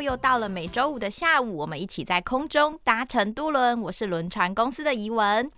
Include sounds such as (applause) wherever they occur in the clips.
又到了每周五的下午，我们一起在空中搭乘渡轮。我是轮船公司的怡文。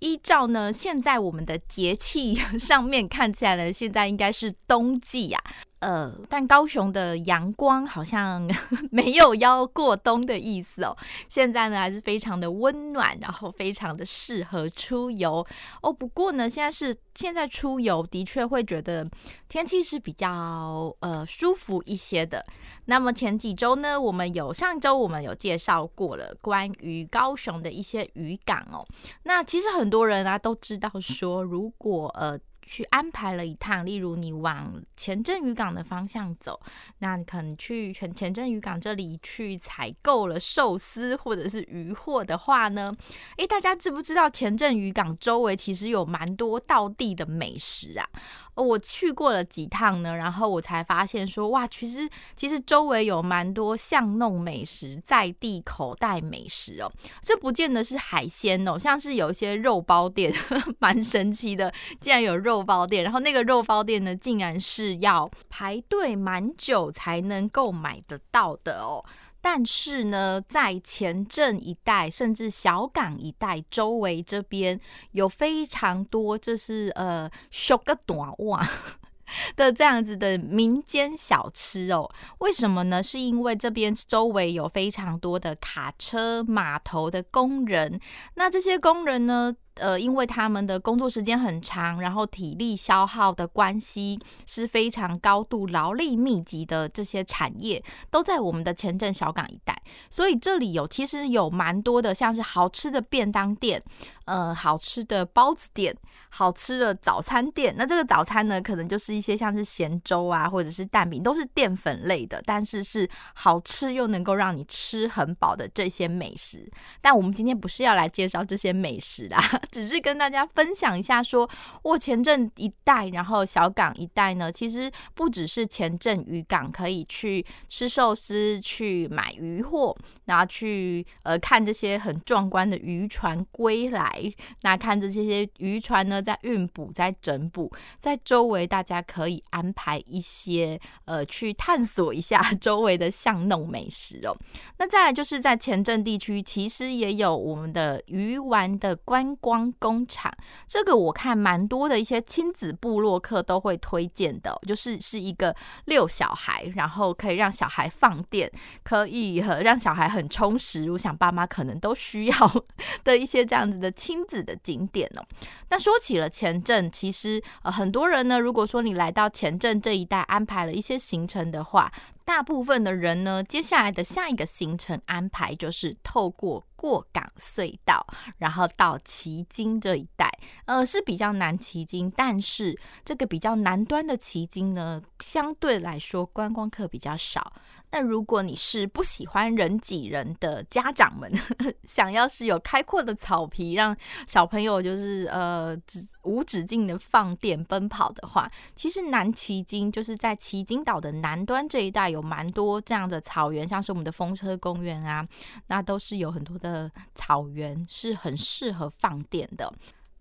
依照呢，现在我们的节气 (laughs) 上面看起来呢，现在应该是冬季呀、呃，但高雄的阳光好像 (laughs) 没有要过冬的意思哦。现在呢，还是非常的温暖，然后非常的适合出游哦。不过呢，现在是现在出游的确会觉得天气是比较呃舒服一些的。那么前几周呢，我们有上周我们有介绍过了关于高雄的一些渔港哦。那其实很多人啊都知道说，如果呃。去安排了一趟，例如你往前镇渔港的方向走，那你可能去前前镇渔港这里去采购了寿司或者是渔获的话呢，诶，大家知不知道前镇渔港周围其实有蛮多道地的美食啊？我去过了几趟呢，然后我才发现说，哇，其实其实周围有蛮多巷弄美食，在地口袋美食哦。这不见得是海鲜哦，像是有一些肉包店，(laughs) 蛮神奇的，竟然有肉肉包店。然后那个肉包店呢，竟然是要排队蛮久才能够买得到的哦。但是呢，在前镇一带，甚至小港一带周围这边，有非常多，就是呃，小个短袜 (laughs) 的这样子的民间小吃哦。为什么呢？是因为这边周围有非常多的卡车码头的工人，那这些工人呢，呃，因为他们的工作时间很长，然后体力消耗的关系，是非常高度劳力密集的这些产业，都在我们的前镇小港一带，所以这里有其实有蛮多的，像是好吃的便当店，呃，好吃的包子店，好吃的早餐店。那这个早餐呢，可能就是一些像是咸粥啊，或者是蛋饼，都是淀粉类的，但是是好吃又能够让你吃很饱的这些美食。但我们今天不是要来介绍这些美食啦。只是跟大家分享一下说，说我前镇一带，然后小港一带呢，其实不只是前镇渔港可以去吃寿司、去买渔货，然后去呃看这些很壮观的渔船归来，那看这些些渔船呢在运补、在整补，在周围大家可以安排一些呃去探索一下周围的巷弄美食哦。那再来就是在前镇地区，其实也有我们的鱼丸的观光。工厂，这个我看蛮多的一些亲子部落客都会推荐的，就是是一个遛小孩，然后可以让小孩放电，可以和让小孩很充实。我想爸妈可能都需要 (laughs) 的一些这样子的亲子的景点哦。那说起了前镇，其实呃很多人呢，如果说你来到前镇这一带安排了一些行程的话，大部分的人呢，接下来的下一个行程安排就是透过过港隧道，然后到旗津这一带，呃，是比较难旗津，但是这个比较南端的旗津呢，相对来说观光客比较少。那如果你是不喜欢人挤人的家长们，(laughs) 想要是有开阔的草皮，让小朋友就是呃止无止境的放电奔跑的话，其实南旗金就是在旗金岛的南端这一带有蛮多这样的草原，像是我们的风车公园啊，那都是有很多的草原，是很适合放电的。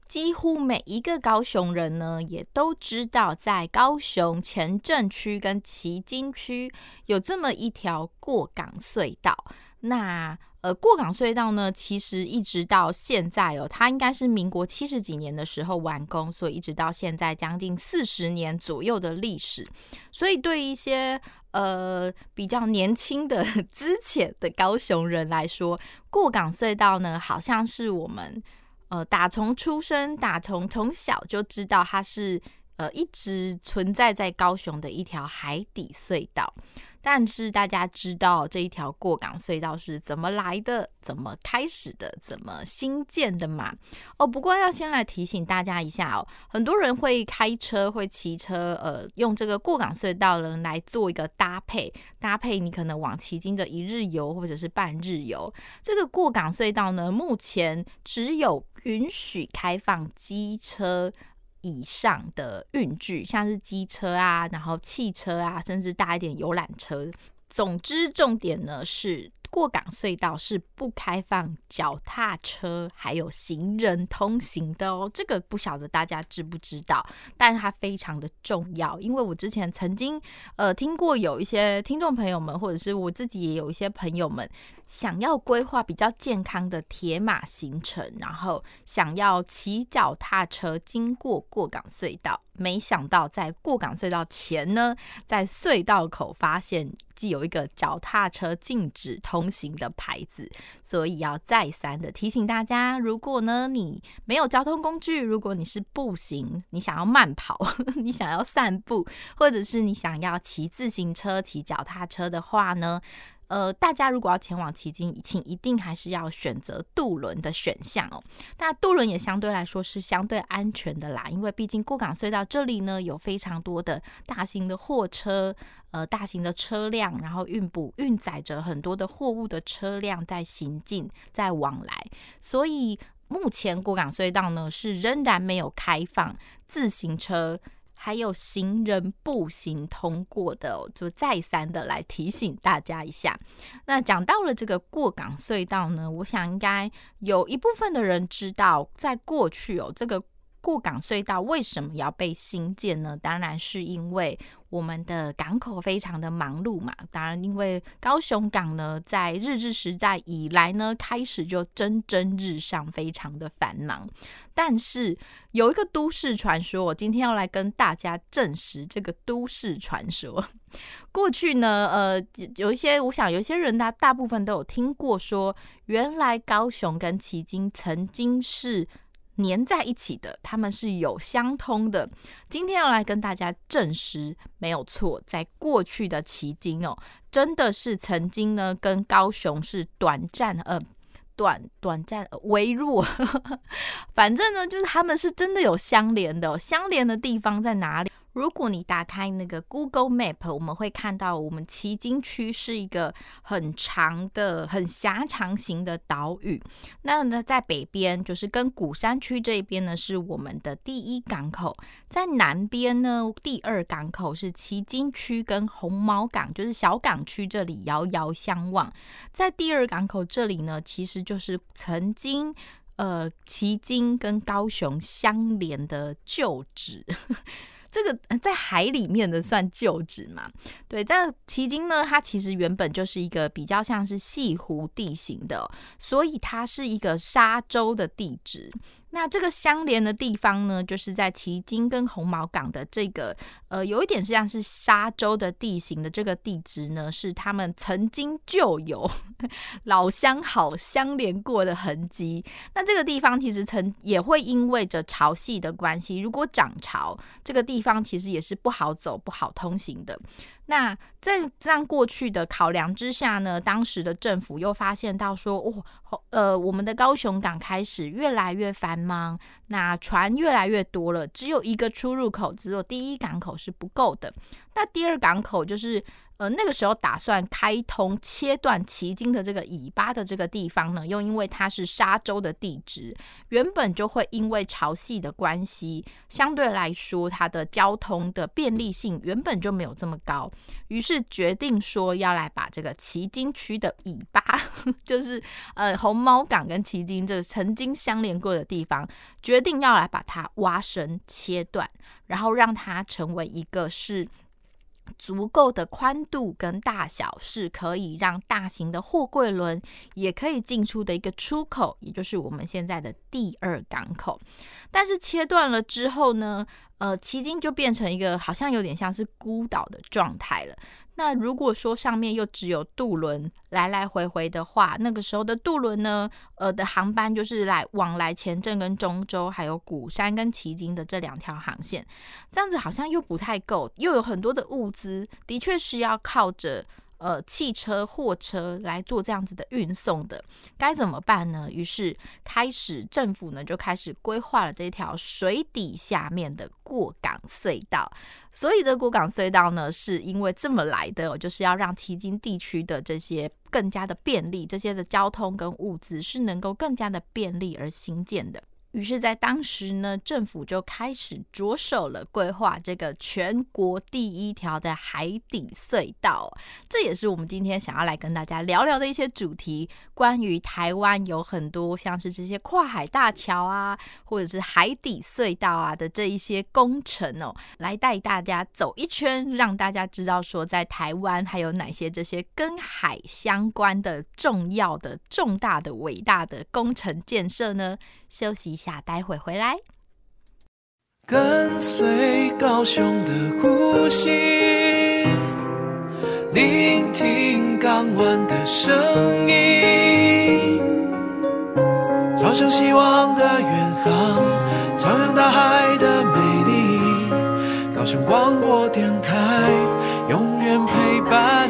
几乎每一个高雄人呢，也都知道，在高雄前镇区跟旗津区有这么一条过港隧道。那呃，过港隧道呢，其实一直到现在哦，它应该是民国七十几年的时候完工，所以一直到现在将近四十年左右的历史。所以对一些呃比较年轻的 (laughs) 资浅的高雄人来说，过港隧道呢，好像是我们。呃，打从出生，打从从小就知道它是呃一直存在在高雄的一条海底隧道。但是大家知道这一条过港隧道是怎么来的、怎么开始的、怎么新建的吗？哦，不过要先来提醒大家一下哦，很多人会开车、会骑车，呃，用这个过港隧道呢来做一个搭配，搭配你可能往旗津的一日游或者是半日游。这个过港隧道呢，目前只有允许开放机车以上的运具，像是机车啊，然后汽车啊，甚至大一点游览车。总之，重点呢是。过港隧道是不开放脚踏车还有行人通行的哦，这个不晓得大家知不知道，但它非常的重要，因为我之前曾经呃听过有一些听众朋友们，或者是我自己也有一些朋友们，想要规划比较健康的铁马行程，然后想要骑脚踏车经过过港隧道，没想到在过港隧道前呢，在隧道口发现既有一个脚踏车禁止通行的牌子，所以要再三的提醒大家，如果呢你没有交通工具，如果你是步行，你想要慢跑，(laughs) 你想要散步，或者是你想要骑自行车、骑脚踏车的话呢，呃，大家如果要前往旗津，请一定还是要选择渡轮的选项哦。那渡轮也相对来说是相对安全的啦，因为毕竟过港隧道这里呢有非常多的大型的货车，呃，大型的车辆，然后运补运载着很多的货物的车辆在行进在往来，所以目前过港隧道呢是仍然没有开放自行车。还有行人步行通过的，就再三的来提醒大家一下。那讲到了这个过港隧道呢，我想应该有一部分的人知道，在过去哦，这个。过港隧道为什么要被兴建呢？当然是因为我们的港口非常的忙碌嘛。当然，因为高雄港呢，在日治时代以来呢，开始就蒸蒸日上，非常的繁忙。但是有一个都市传说，我今天要来跟大家证实这个都市传说。过去呢，呃，有一些，我想有些人他大部分都有听过说，原来高雄跟旗津曾经是。粘在一起的，他们是有相通的。今天要来跟大家证实，没有错，在过去的期间哦，真的是曾经呢跟高雄是短暂呃短短暂微弱，(laughs) 反正呢就是他们是真的有相连的，相连的地方在哪里？如果你打开那个 Google Map，我们会看到我们旗津区是一个很长的、很狭长型的岛屿。那呢，在北边就是跟鼓山区这边呢，是我们的第一港口；在南边呢，第二港口是旗津区跟红毛港，就是小港区这里遥遥相望。在第二港口这里呢，其实就是曾经呃旗津跟高雄相连的旧址。这个在海里面的算旧址嘛？对，但旗津呢，它其实原本就是一个比较像是西湖地形的，所以它是一个沙洲的地址。那这个相连的地方呢，就是在旗津跟红毛港的这个呃，有一点是像是沙洲的地形的这个地质呢，是他们曾经就有 (laughs) 老相好相连过的痕迹。那这个地方其实曾也会因为着潮汐的关系，如果涨潮，这个地方其实也是不好走、不好通行的。那在这样过去的考量之下呢，当时的政府又发现到说，哦，呃，我们的高雄港开始越来越繁忙，那船越来越多了，只有一个出入口，只有第一港口是不够的，那第二港口就是。呃，那个时候打算开通切断旗津的这个尾巴的这个地方呢，又因为它是沙洲的地质，原本就会因为潮汐的关系，相对来说它的交通的便利性原本就没有这么高，于是决定说要来把这个旗津区的尾巴，(laughs) 就是呃红毛港跟旗津这个曾经相连过的地方，决定要来把它挖深切断，然后让它成为一个是。足够的宽度跟大小是可以让大型的货柜轮也可以进出的一个出口，也就是我们现在的第二港口。但是切断了之后呢，呃，迄今就变成一个好像有点像是孤岛的状态了。那如果说上面又只有渡轮来来回回的话，那个时候的渡轮呢，呃的航班就是来往来前镇跟中州，还有鼓山跟旗津的这两条航线，这样子好像又不太够，又有很多的物资，的确是要靠着。呃，汽车、货车来做这样子的运送的，该怎么办呢？于是开始政府呢就开始规划了这条水底下面的过港隧道。所以这过港隧道呢，是因为这么来的，就是要让旗津地区的这些更加的便利，这些的交通跟物资是能够更加的便利而兴建的。于是，在当时呢，政府就开始着手了规划这个全国第一条的海底隧道。这也是我们今天想要来跟大家聊聊的一些主题。关于台湾有很多像是这些跨海大桥啊，或者是海底隧道啊的这一些工程哦，来带大家走一圈，让大家知道说，在台湾还有哪些这些跟海相关的重要的、重大的、伟大的工程建设呢？休息一下，待会回来。跟随高雄的呼吸，聆听港湾的声音，朝向希望的远航，徜徉大海的美丽。高雄广播电台，永远陪伴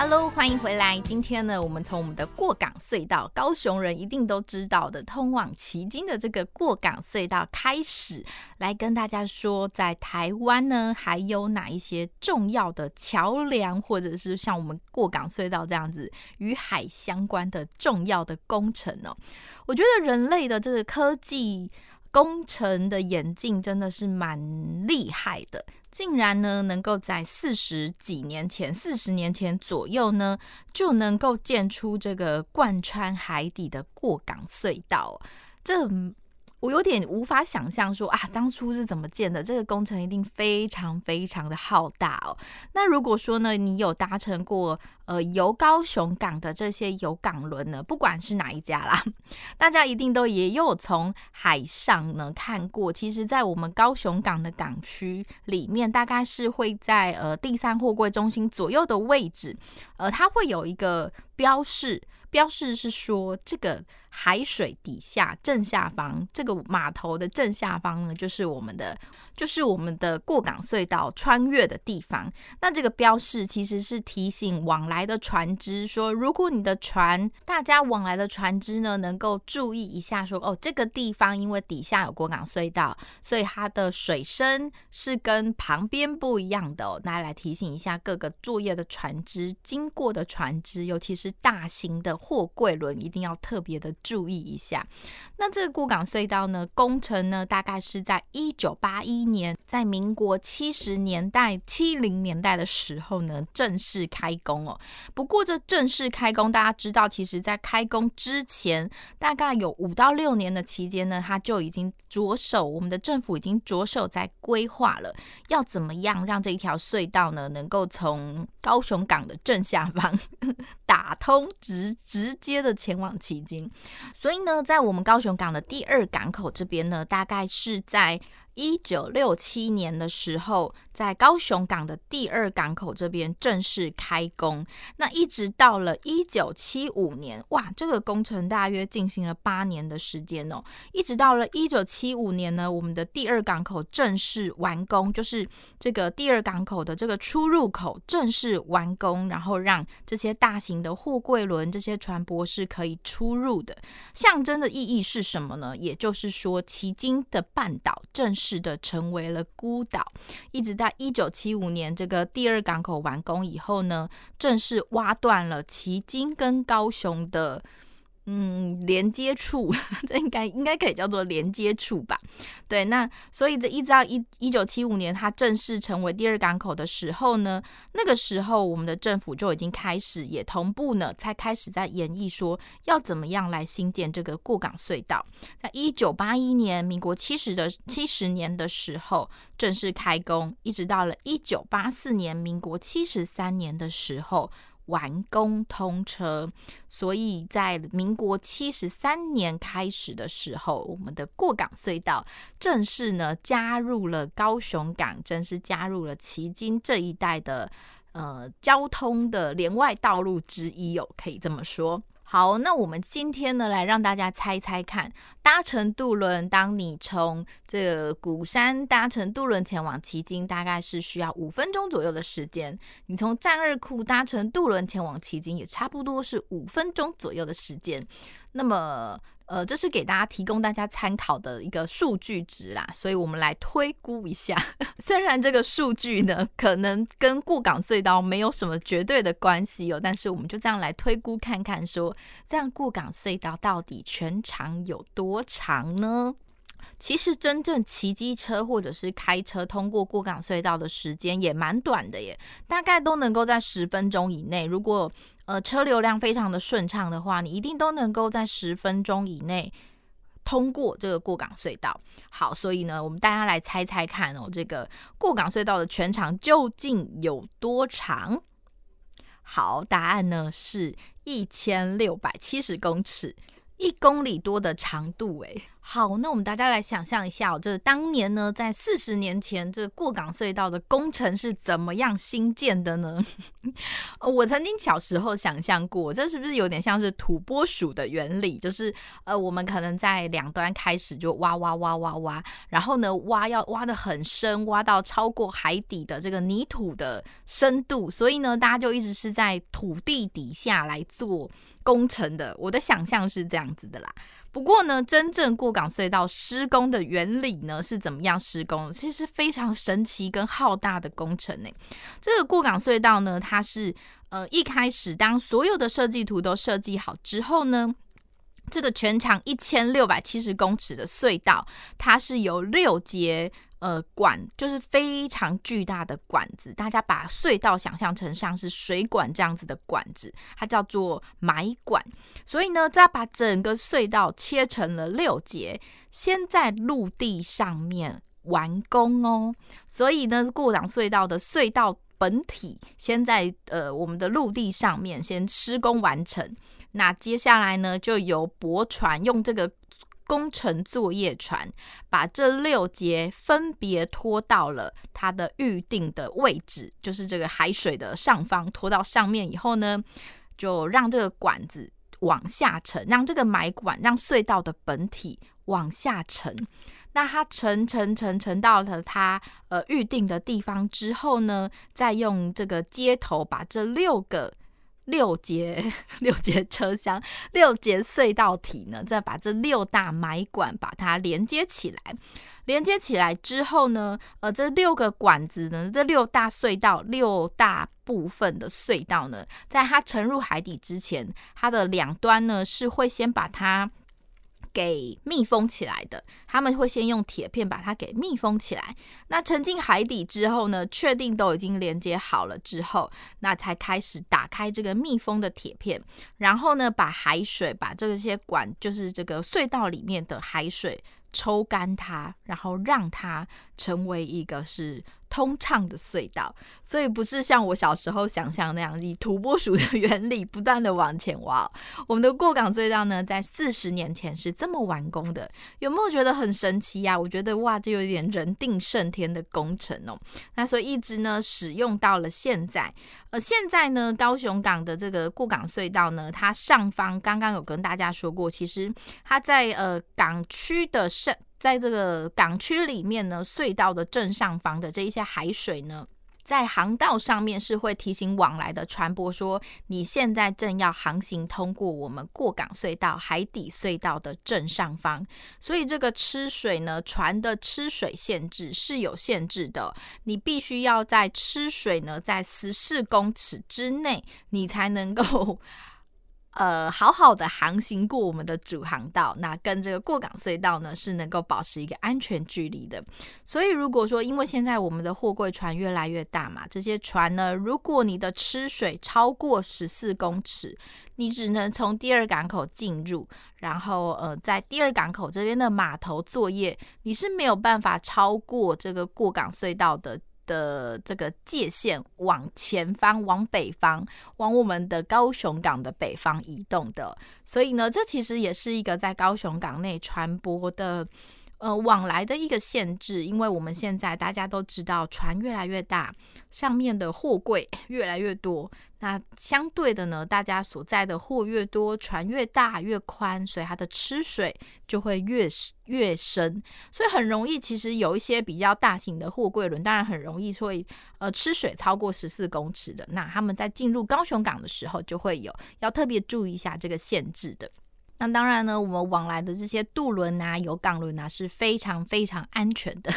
？Hello，欢迎回来。今天呢，我们从我们的过港隧道，高雄人一定都知道的，通往旗津的这个过港隧道开始，来跟大家说，在台湾呢，还有哪一些重要的桥梁，或者是像我们过港隧道这样子与海相关的重要的工程呢？我觉得人类的这个科技工程的演进真的是蛮厉害的。竟然呢，能够在四十几年前、四十年前左右呢，就能够建出这个贯穿海底的过港隧道，这。我有点无法想象说啊，当初是怎么建的？这个工程一定非常非常的浩大哦。那如果说呢，你有搭乘过呃由高雄港的这些游港轮呢，不管是哪一家啦，(laughs) 大家一定都也有从海上呢看过。其实，在我们高雄港的港区里面，大概是会在呃第三货柜中心左右的位置，呃，它会有一个标示。标示是说，这个海水底下正下方，这个码头的正下方呢，就是我们的，就是我们的过港隧道穿越的地方。那这个标示其实是提醒往来的船只说，如果你的船，大家往来的船只呢，能够注意一下说，哦，这个地方因为底下有过港隧道，所以它的水深是跟旁边不一样的。那来提醒一下各个作业的船只，经过的船只，尤其是大型的。货柜轮一定要特别的注意一下。那这个过港隧道呢，工程呢，大概是在一九八一年，在民国七十年代、七零年代的时候呢，正式开工哦。不过这正式开工，大家知道，其实在开工之前，大概有五到六年的期间呢，它就已经着手，我们的政府已经着手在规划了，要怎么样让这一条隧道呢，能够从高雄港的正下方 (laughs) 打通直。直接的前往旗津，所以呢，在我们高雄港的第二港口这边呢，大概是在。一九六七年的时候，在高雄港的第二港口这边正式开工。那一直到了一九七五年，哇，这个工程大约进行了八年的时间哦。一直到了一九七五年呢，我们的第二港口正式完工，就是这个第二港口的这个出入口正式完工，然后让这些大型的货柜轮、这些船舶是可以出入的。象征的意义是什么呢？也就是说，旗津的半岛正式。是的，成为了孤岛。一直到一九七五年，这个第二港口完工以后呢，正式挖断了旗津跟高雄的。嗯，连接处，(laughs) 这应该应该可以叫做连接处吧？对，那所以这一直到一一九七五年，它正式成为第二港口的时候呢，那个时候我们的政府就已经开始也同步呢，才开始在研议说要怎么样来兴建这个过港隧道。在一九八一年，民国七十的七十年的时候正式开工，一直到了一九八四年，民国七十三年的时候。完工通车，所以在民国七十三年开始的时候，我们的过港隧道正式呢加入了高雄港，正式加入了旗津这一带的呃交通的连外道路之一哦，可以这么说。好，那我们今天呢，来让大家猜猜看，搭乘渡轮，当你从这个鼓山搭乘渡轮前往奇经，大概是需要五分钟左右的时间；你从战日库搭乘渡轮前往奇经，也差不多是五分钟左右的时间。那么，呃，这是给大家提供大家参考的一个数据值啦，所以我们来推估一下。(laughs) 虽然这个数据呢，可能跟过港隧道没有什么绝对的关系哦，但是我们就这样来推估看看说，说这样过港隧道到底全长有多长呢？其实真正骑机车或者是开车通过过港隧道的时间也蛮短的耶，大概都能够在十分钟以内。如果呃车流量非常的顺畅的话，你一定都能够在十分钟以内通过这个过港隧道。好，所以呢，我们大家来猜猜看哦，这个过港隧道的全长究竟有多长？好，答案呢是一千六百七十公尺，一公里多的长度诶。好，那我们大家来想象一下，这当年呢，在四十年前，这过港隧道的工程是怎么样兴建的呢？(laughs) 我曾经小时候想象过，这是不是有点像是土拨鼠的原理？就是呃，我们可能在两端开始就挖挖挖挖挖，然后呢，挖要挖得很深，挖到超过海底的这个泥土的深度，所以呢，大家就一直是在土地底下来做工程的。我的想象是这样子的啦。不过呢，真正过港隧道施工的原理呢，是怎么样施工？其实非常神奇跟浩大的工程呢。这个过港隧道呢，它是呃一开始当所有的设计图都设计好之后呢，这个全长一千六百七十公尺的隧道，它是由六节。呃，管就是非常巨大的管子，大家把隧道想象成像是水管这样子的管子，它叫做埋管。所以呢，再把整个隧道切成了六节，先在陆地上面完工哦。所以呢，过港隧道的隧道本体先在呃我们的陆地上面先施工完成，那接下来呢，就由驳船用这个。工程作业船把这六节分别拖到了它的预定的位置，就是这个海水的上方，拖到上面以后呢，就让这个管子往下沉，让这个埋管，让隧道的本体往下沉。那它沉沉沉沉到了它呃预定的地方之后呢，再用这个接头把这六个。六 (laughs) 节六节车厢，六节隧道体呢，再把这六大埋管把它连接起来。连接起来之后呢，呃，这六个管子呢，这六大隧道，六大部分的隧道呢，在它沉入海底之前，它的两端呢是会先把它。给密封起来的，他们会先用铁片把它给密封起来。那沉进海底之后呢，确定都已经连接好了之后，那才开始打开这个密封的铁片，然后呢，把海水把这些管，就是这个隧道里面的海水抽干它，然后让它成为一个是。通畅的隧道，所以不是像我小时候想象那样，以土拨鼠的原理不断的往前挖。我们的过港隧道呢，在四十年前是这么完工的，有没有觉得很神奇呀？我觉得哇，这有点人定胜天的工程哦。那所以一直呢使用到了现在，呃，现在呢高雄港的这个过港隧道呢，它上方刚刚有跟大家说过，其实它在呃港区的上。在这个港区里面呢，隧道的正上方的这一些海水呢，在航道上面是会提醒往来的船舶说，你现在正要航行通过我们过港隧道海底隧道的正上方，所以这个吃水呢，船的吃水限制是有限制的，你必须要在吃水呢，在十四公尺之内，你才能够。呃，好好的航行过我们的主航道，那跟这个过港隧道呢是能够保持一个安全距离的。所以如果说因为现在我们的货柜船越来越大嘛，这些船呢，如果你的吃水超过十四公尺，你只能从第二港口进入，然后呃，在第二港口这边的码头作业，你是没有办法超过这个过港隧道的。的这个界限往前方，往北方，往我们的高雄港的北方移动的，所以呢，这其实也是一个在高雄港内传播的。呃，往来的一个限制，因为我们现在大家都知道，船越来越大，上面的货柜 (laughs) 越来越多。那相对的呢，大家所载的货越多，船越大越宽，所以它的吃水就会越越深。所以很容易，其实有一些比较大型的货柜轮，当然很容易会呃吃水超过十四公尺的。那他们在进入高雄港的时候，就会有要特别注意一下这个限制的。那当然呢，我们往来的这些渡轮啊、有港轮啊是非常非常安全的，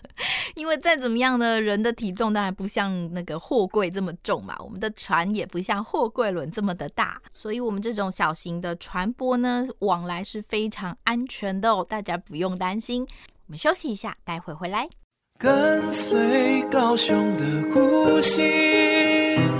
(laughs) 因为再怎么样呢，人的体重当然不像那个货柜这么重嘛，我们的船也不像货柜轮这么的大，所以我们这种小型的船舶呢，往来是非常安全的哦，大家不用担心。我们休息一下，待会回来。跟随高雄的呼吸。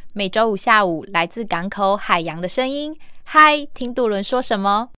每周五下午，来自港口海洋的声音。嗨，听杜伦说什么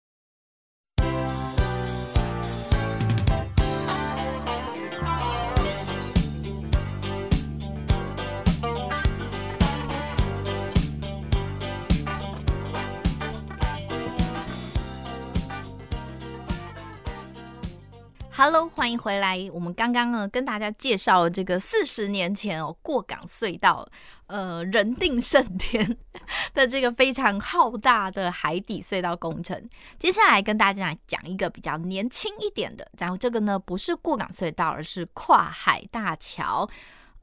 ？Hello，欢迎回来。我们刚刚呢跟大家介绍这个四十年前哦过港隧道，呃，人定胜天 (laughs) 的这个非常浩大的海底隧道工程。接下来跟大家来讲一个比较年轻一点的，然后这个呢不是过港隧道，而是跨海大桥。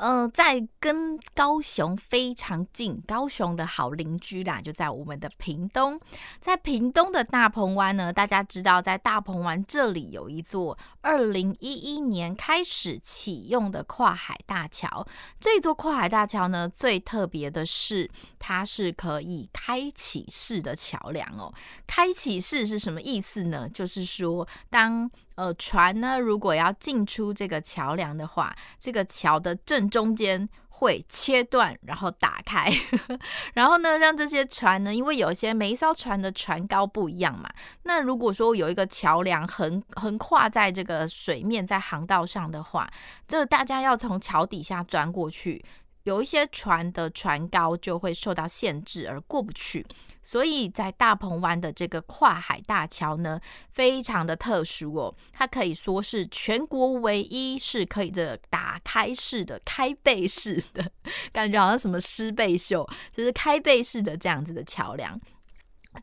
呃，在跟高雄非常近，高雄的好邻居啦，就在我们的屏东，在屏东的大鹏湾呢，大家知道，在大鹏湾这里有一座二零一一年开始启用的跨海大桥。这座跨海大桥呢，最特别的是，它是可以开启式的桥梁哦。开启式是什么意思呢？就是说，当呃，船呢，如果要进出这个桥梁的话，这个桥的正中间会切断，然后打开，(laughs) 然后呢，让这些船呢，因为有些每一艘船的船高不一样嘛，那如果说有一个桥梁横横跨在这个水面，在航道上的话，这个大家要从桥底下钻过去。有一些船的船高就会受到限制而过不去，所以在大鹏湾的这个跨海大桥呢，非常的特殊哦，它可以说是全国唯一是可以这打开式的开背式的，(laughs) 感觉好像什么狮背秀，就是开背式的这样子的桥梁。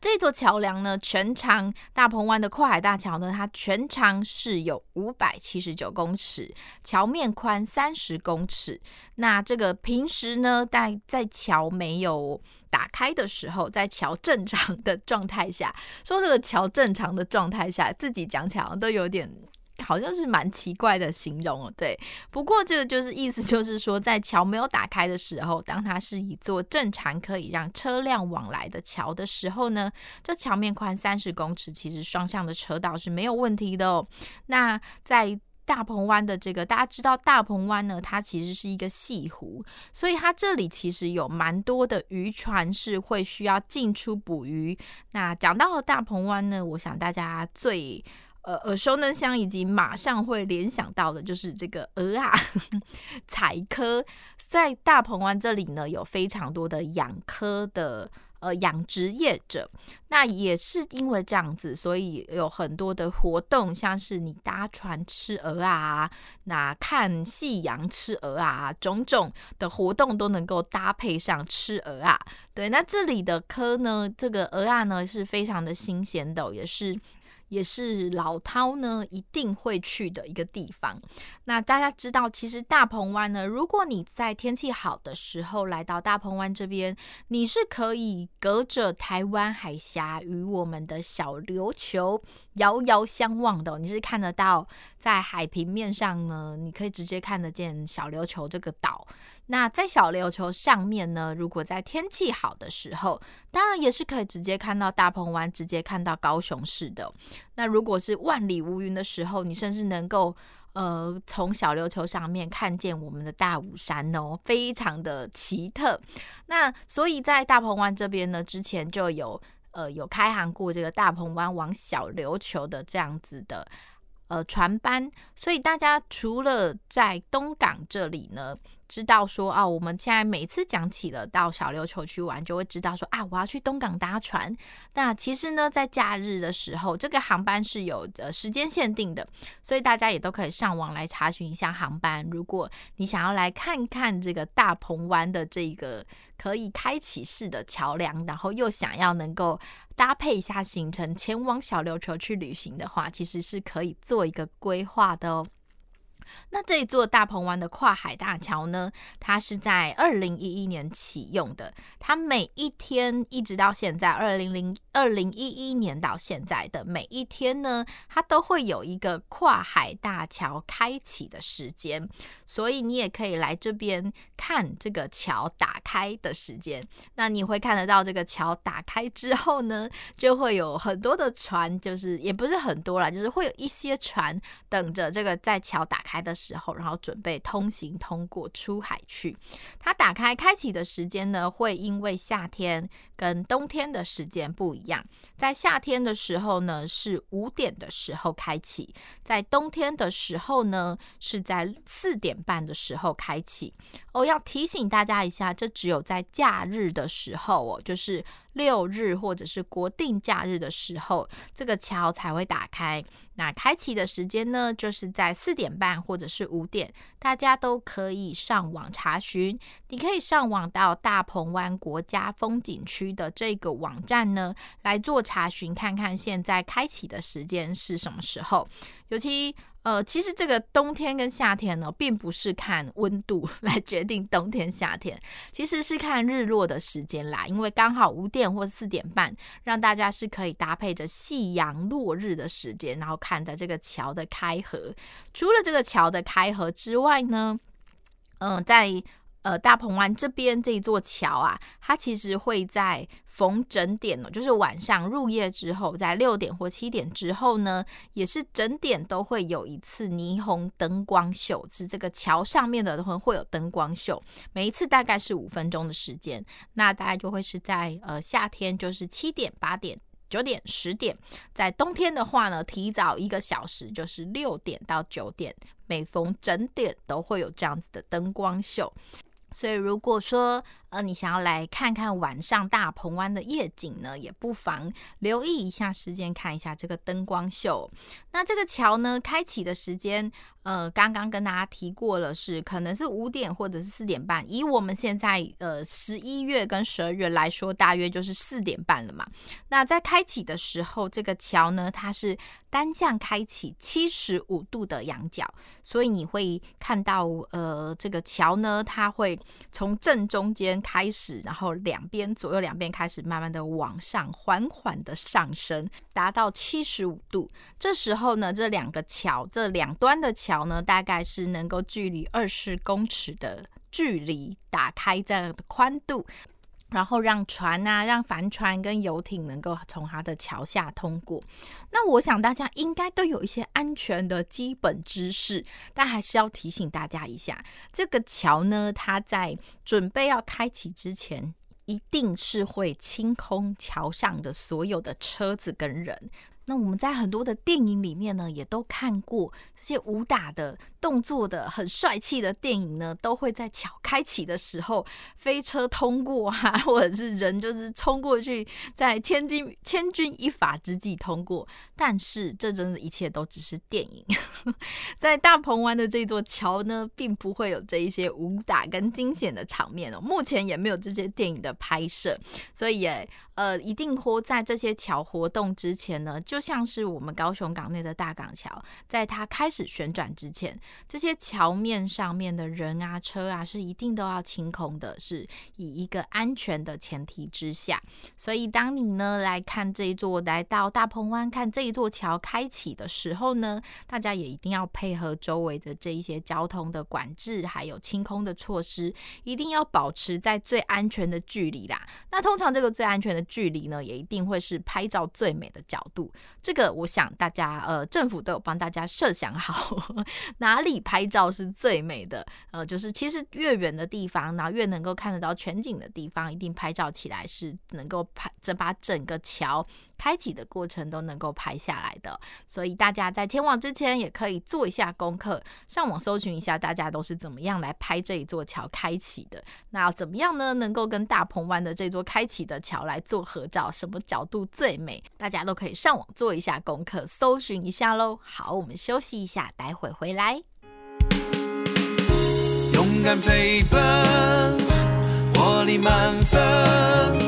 这座桥梁呢，全长大鹏湾的跨海大桥呢，它全长是有五百七十九公尺，桥面宽三十公尺。那这个平时呢，在在桥没有打开的时候，在桥正常的状态下，说这个桥正常的状态下，自己讲起来好像都有点。好像是蛮奇怪的形容哦，对。不过这个就是意思，就是说在桥没有打开的时候，当它是一座正常可以让车辆往来的桥的时候呢，这桥面宽三十公尺，其实双向的车道是没有问题的哦。那在大鹏湾的这个，大家知道大鹏湾呢，它其实是一个潟湖，所以它这里其实有蛮多的渔船是会需要进出捕鱼。那讲到了大鹏湾呢，我想大家最呃，耳熟能详，以及马上会联想到的就是这个鹅啊，(laughs) 采蚵，在大鹏湾这里呢，有非常多的养科的呃养殖业者。那也是因为这样子，所以有很多的活动，像是你搭船吃鹅啊，那看夕阳吃鹅啊，种种的活动都能够搭配上吃鹅啊。对，那这里的科呢，这个鹅啊呢是非常的新鲜的，也是。也是老饕呢一定会去的一个地方。那大家知道，其实大鹏湾呢，如果你在天气好的时候来到大鹏湾这边，你是可以隔着台湾海峡与我们的小琉球遥遥相望的。你是看得到，在海平面上呢，你可以直接看得见小琉球这个岛。那在小琉球上面呢，如果在天气好的时候，当然也是可以直接看到大鹏湾，直接看到高雄市的。那如果是万里无云的时候，你甚至能够呃从小琉球上面看见我们的大武山哦，非常的奇特。那所以在大鹏湾这边呢，之前就有呃有开航过这个大鹏湾往小琉球的这样子的。呃，船班，所以大家除了在东港这里呢，知道说啊，我们现在每次讲起了到小琉球去玩，就会知道说啊，我要去东港搭船。那其实呢，在假日的时候，这个航班是有呃时间限定的，所以大家也都可以上网来查询一下航班。如果你想要来看看这个大鹏湾的这个。可以开启式的桥梁，然后又想要能够搭配一下行程前往小琉球去旅行的话，其实是可以做一个规划的哦。那这一座大鹏湾的跨海大桥呢，它是在二零一一年启用的。它每一天一直到现在，二零零二零一一年到现在的每一天呢，它都会有一个跨海大桥开启的时间。所以你也可以来这边看这个桥打开的时间。那你会看得到这个桥打开之后呢，就会有很多的船，就是也不是很多啦，就是会有一些船等着这个在桥打开的时候，然后准备通行通过出海去。它打开开启的时间呢，会因为夏天跟冬天的时间不一样。在夏天的时候呢，是五点的时候开启；在冬天的时候呢，是在四点半的时候开启。哦，要提醒大家一下，这只有在假日的时候哦，就是。六日或者是国定假日的时候，这个桥才会打开。那开启的时间呢，就是在四点半或者是五点，大家都可以上网查询。你可以上网到大鹏湾国家风景区的这个网站呢，来做查询，看看现在开启的时间是什么时候。尤其呃，其实这个冬天跟夏天呢，并不是看温度 (laughs) 来决定冬天夏天，其实是看日落的时间啦。因为刚好五点或四点半，让大家是可以搭配着夕阳落日的时间，然后看着这个桥的开合。除了这个桥的开合之外呢，嗯、在。呃，大鹏湾这边这一座桥啊，它其实会在逢整点呢，就是晚上入夜之后，在六点或七点之后呢，也是整点都会有一次霓虹灯光秀，是这个桥上面的会会有灯光秀，每一次大概是五分钟的时间，那大概就会是在呃夏天就是七点、八点、九点、十点，在冬天的话呢，提早一个小时，就是六点到九点，每逢整点都会有这样子的灯光秀。所以，如果说呃你想要来看看晚上大鹏湾的夜景呢，也不妨留意一下时间，看一下这个灯光秀。那这个桥呢，开启的时间。呃，刚刚跟大家提过了，是可能是五点或者是四点半。以我们现在呃十一月跟十二月来说，大约就是四点半了嘛。那在开启的时候，这个桥呢，它是单向开启七十五度的仰角，所以你会看到呃这个桥呢，它会从正中间开始，然后两边左右两边开始慢慢的往上缓缓的上升，达到七十五度。这时候呢，这两个桥这两端的桥。呢，大概是能够距离二十公尺的距离打开这样的宽度，然后让船啊，让帆船跟游艇能够从它的桥下通过。那我想大家应该都有一些安全的基本知识，但还是要提醒大家一下，这个桥呢，它在准备要开启之前，一定是会清空桥上的所有的车子跟人。那我们在很多的电影里面呢，也都看过这些武打的动作的很帅气的电影呢，都会在桥开启的时候飞车通过啊，或者是人就是冲过去，在千钧千钧一发之际通过。但是这真的一切都只是电影，(laughs) 在大鹏湾的这座桥呢，并不会有这一些武打跟惊险的场面哦。目前也没有这些电影的拍摄，所以也呃，一定会在这些桥活动之前呢，就像是我们高雄港内的大港桥，在它开始旋转之前，这些桥面上面的人啊、车啊，是一定都要清空的，是以一个安全的前提之下。所以当你呢来看这一座，来到大鹏湾看这一座桥开启的时候呢，大家也一定要配合周围的这一些交通的管制，还有清空的措施，一定要保持在最安全的距离啦。那通常这个最安全的距离呢，也一定会是拍照最美的角度。这个我想大家呃，政府都有帮大家设想好 (laughs) 那哪里拍照是最美的。呃，就是其实越远的地方，然后越能够看得到全景的地方，一定拍照起来是能够拍，这把整个桥开启的过程都能够拍下来的。所以大家在前往之前也可以做一下功课，上网搜寻一下大家都是怎么样来拍这一座桥开启的。那怎么样呢？能够跟大鹏湾的这座开启的桥来做合照，什么角度最美？大家都可以上网做一下功课，搜寻一下喽。好，我们休息一下，待会回来。勇敢飞奔，活力满分。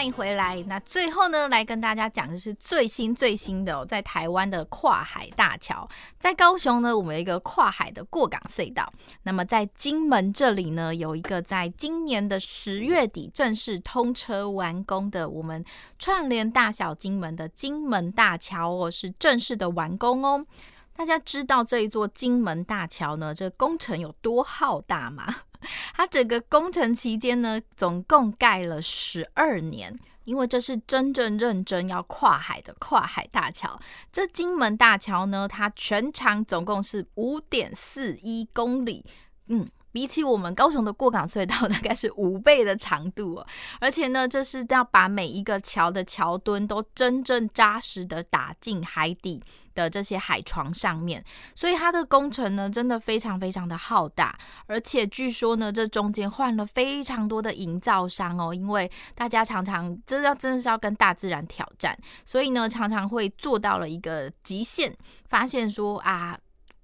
欢迎回来。那最后呢，来跟大家讲的是最新最新的哦，在台湾的跨海大桥，在高雄呢，我们有一个跨海的过港隧道。那么在金门这里呢，有一个在今年的十月底正式通车完工的，我们串联大小金门的金门大桥哦，是正式的完工哦。大家知道这一座金门大桥呢，这工程有多浩大吗？(laughs) 它整个工程期间呢，总共盖了十二年，因为这是真正认真要跨海的跨海大桥。这金门大桥呢，它全长总共是五点四一公里，嗯，比起我们高雄的过港隧道，大概是 (laughs) 五倍的长度哦。而且呢，这是要把每一个桥的桥墩都真正扎实的打进海底。的这些海床上面，所以它的工程呢，真的非常非常的浩大，而且据说呢，这中间换了非常多的营造商哦，因为大家常常真的要真的是要跟大自然挑战，所以呢，常常会做到了一个极限，发现说啊。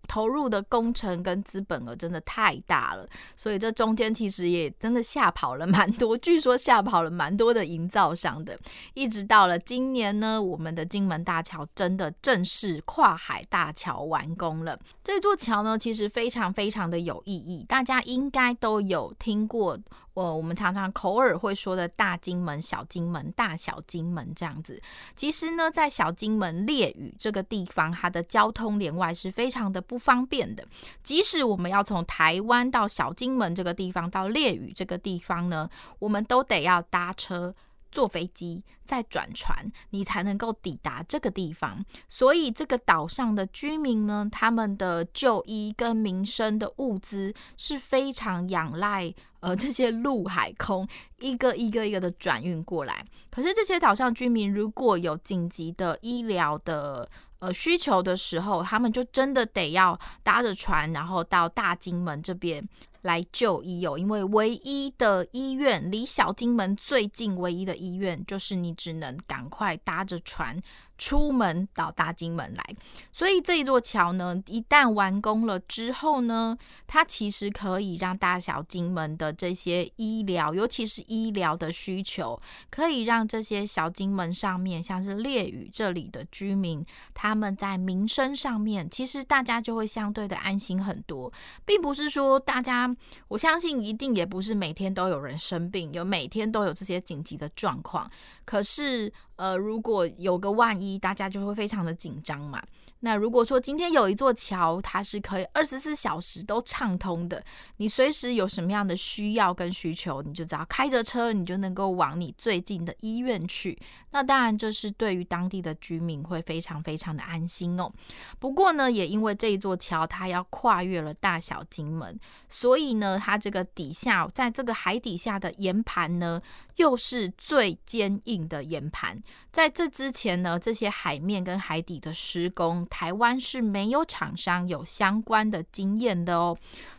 投入的工程跟资本额真的太大了，所以这中间其实也真的吓跑了蛮多，(laughs) 据说吓跑了蛮多的营造商的。一直到了今年呢，我们的金门大桥真的正式跨海大桥完工了。这座桥呢，其实非常非常的有意义，大家应该都有听过。我我们常常口耳会说的大金门、小金门、大小金门这样子，其实呢，在小金门烈屿这个地方，它的交通连外是非常的不方便的。即使我们要从台湾到小金门这个地方，到烈屿这个地方呢，我们都得要搭车。坐飞机再转船，你才能够抵达这个地方。所以，这个岛上的居民呢，他们的就医跟民生的物资是非常仰赖呃这些陆海空一个一个一个的转运过来。可是，这些岛上居民如果有紧急的医疗的呃需求的时候，他们就真的得要搭着船，然后到大金门这边。来就医哦，因为唯一的医院离小金门最近，唯一的医院就是你只能赶快搭着船出门到大金门来。所以这一座桥呢，一旦完工了之后呢，它其实可以让大小金门的这些医疗，尤其是医疗的需求，可以让这些小金门上面，像是烈屿这里的居民，他们在民生上面，其实大家就会相对的安心很多，并不是说大家，我相信一定也不是每天都有人生病，有每天都有这些紧急的状况，可是。呃，如果有个万一，大家就会非常的紧张嘛。那如果说今天有一座桥，它是可以二十四小时都畅通的，你随时有什么样的需要跟需求，你就只要开着车，你就能够往你最近的医院去。那当然，这是对于当地的居民会非常非常的安心哦。不过呢，也因为这一座桥它要跨越了大小金门，所以呢，它这个底下，在这个海底下的岩盘呢，又是最坚硬的岩盘。在这之前呢，这些海面跟海底的施工，台湾是没有厂商有相关的经验的哦。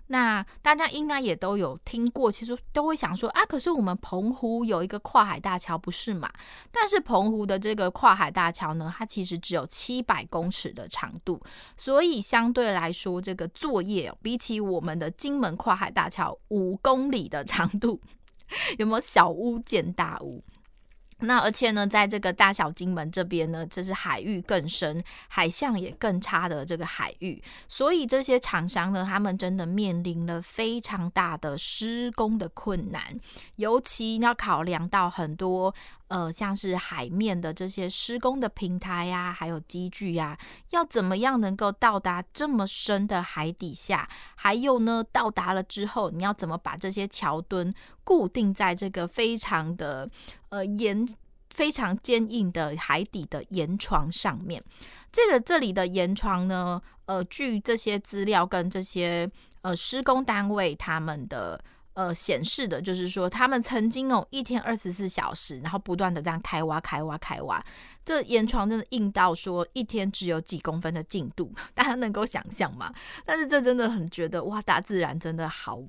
那大家应该也都有听过，其实都会想说啊，可是我们澎湖有一个跨海大桥，不是嘛？但是澎湖的这个跨海大桥呢，它其实只有七百公尺的长度，所以相对来说，这个作业比起我们的金门跨海大桥五公里的长度，(laughs) 有没有小巫见大巫？那而且呢，在这个大小金门这边呢，这是海域更深、海象也更差的这个海域，所以这些厂商呢，他们真的面临了非常大的施工的困难，尤其要考量到很多。呃，像是海面的这些施工的平台呀，还有机具呀，要怎么样能够到达这么深的海底下？还有呢，到达了之后，你要怎么把这些桥墩固定在这个非常的呃严、非常坚硬的海底的岩床上面？这个这里的岩床呢，呃，据这些资料跟这些呃施工单位他们的。呃，显示的就是说，他们曾经哦，一天二十四小时，然后不断的这样开挖、开挖、开挖，这岩床真的硬到说一天只有几公分的进度，大家能够想象吗？但是这真的很觉得哇，大自然真的好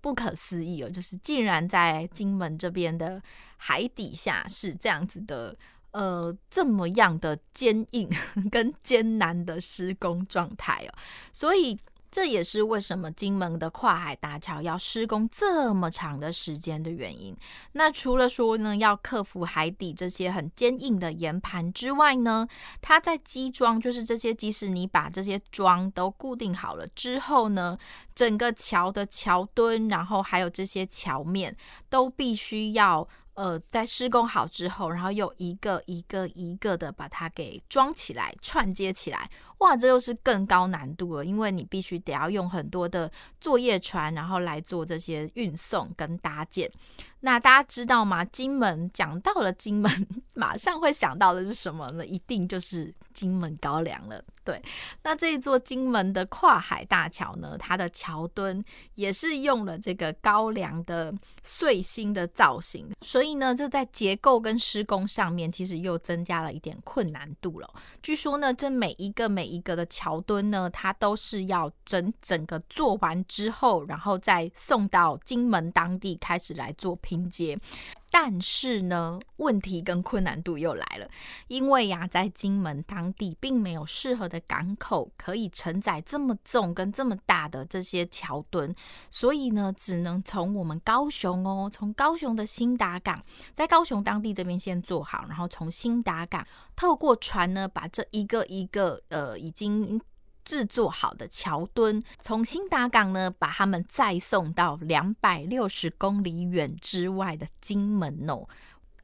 不可思议哦，就是竟然在金门这边的海底下是这样子的，呃，这么样的坚硬 (laughs) 跟艰难的施工状态哦，所以。这也是为什么金门的跨海大桥要施工这么长的时间的原因。那除了说呢，要克服海底这些很坚硬的岩盘之外呢，它在基桩，就是这些，即使你把这些桩都固定好了之后呢，整个桥的桥墩，然后还有这些桥面，都必须要。呃，在施工好之后，然后又一个一个一个的把它给装起来、串接起来，哇，这又是更高难度了，因为你必须得要用很多的作业船，然后来做这些运送跟搭建。那大家知道吗？金门讲到了金门，(laughs) 马上会想到的是什么呢？一定就是金门高粱了。对，那这一座金门的跨海大桥呢，它的桥墩也是用了这个高粱的碎芯的造型，所以呢，这在结构跟施工上面其实又增加了一点困难度了。据说呢，这每一个每一个的桥墩呢，它都是要整整个做完之后，然后再送到金门当地开始来做拼接。但是呢，问题跟困难度又来了，因为呀，在金门当地并没有适合的港口可以承载这么重跟这么大的这些桥墩，所以呢，只能从我们高雄哦，(laughs) 从高雄的兴达港，在高雄当地这边先做好，然后从兴达港透过船呢，把这一个一个呃已经。制作好的桥墩，从新达港呢，把他们再送到两百六十公里远之外的金门哦。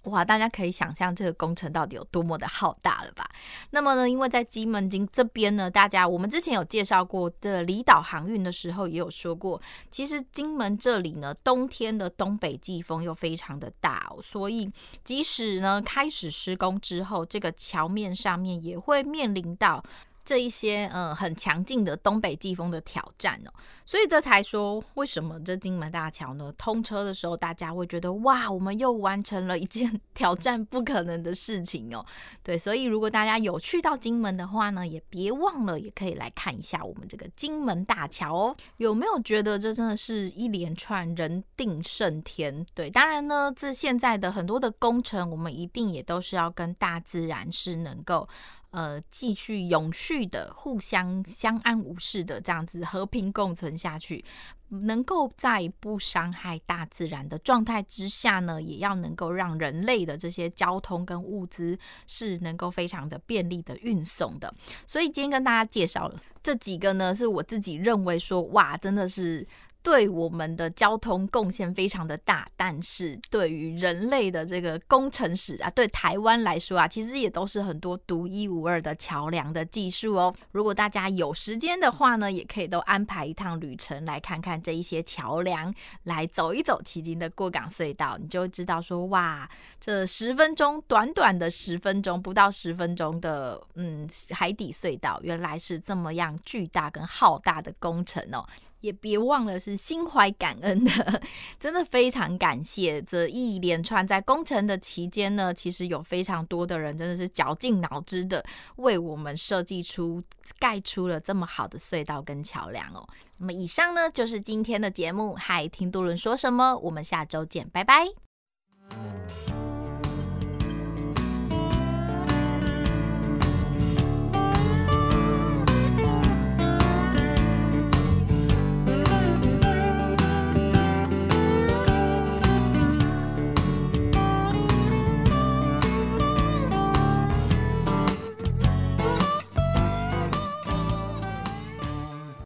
哇，大家可以想象这个工程到底有多么的浩大了吧？那么呢，因为在金门金这边呢，大家我们之前有介绍过的离岛航运的时候，也有说过，其实金门这里呢，冬天的东北季风又非常的大哦，所以即使呢开始施工之后，这个桥面上面也会面临到。这一些呃很强劲的东北季风的挑战哦，所以这才说为什么这金门大桥呢通车的时候，大家会觉得哇，我们又完成了一件 (laughs) 挑战不可能的事情哦。对，所以如果大家有去到金门的话呢，也别忘了也可以来看一下我们这个金门大桥哦。有没有觉得这真的是一连串人定胜天？对，当然呢，这现在的很多的工程，我们一定也都是要跟大自然是能够。呃，继续永续的、互相相安无事的这样子和平共存下去，能够在不伤害大自然的状态之下呢，也要能够让人类的这些交通跟物资是能够非常的便利的运送的。所以今天跟大家介绍这几个呢，是我自己认为说，哇，真的是。对我们的交通贡献非常的大，但是对于人类的这个工程史啊，对台湾来说啊，其实也都是很多独一无二的桥梁的技术哦。如果大家有时间的话呢，也可以都安排一趟旅程来看看这一些桥梁，来走一走迄今的过港隧道，你就知道说，哇，这十分钟，短短的十分钟，不到十分钟的，嗯，海底隧道，原来是这么样巨大跟浩大的工程哦。也别忘了是心怀感恩的，真的非常感谢这一连串在工程的期间呢，其实有非常多的人真的是绞尽脑汁的为我们设计出盖出了这么好的隧道跟桥梁哦。那么以上呢就是今天的节目，嗨，听杜伦说什么？我们下周见，拜拜。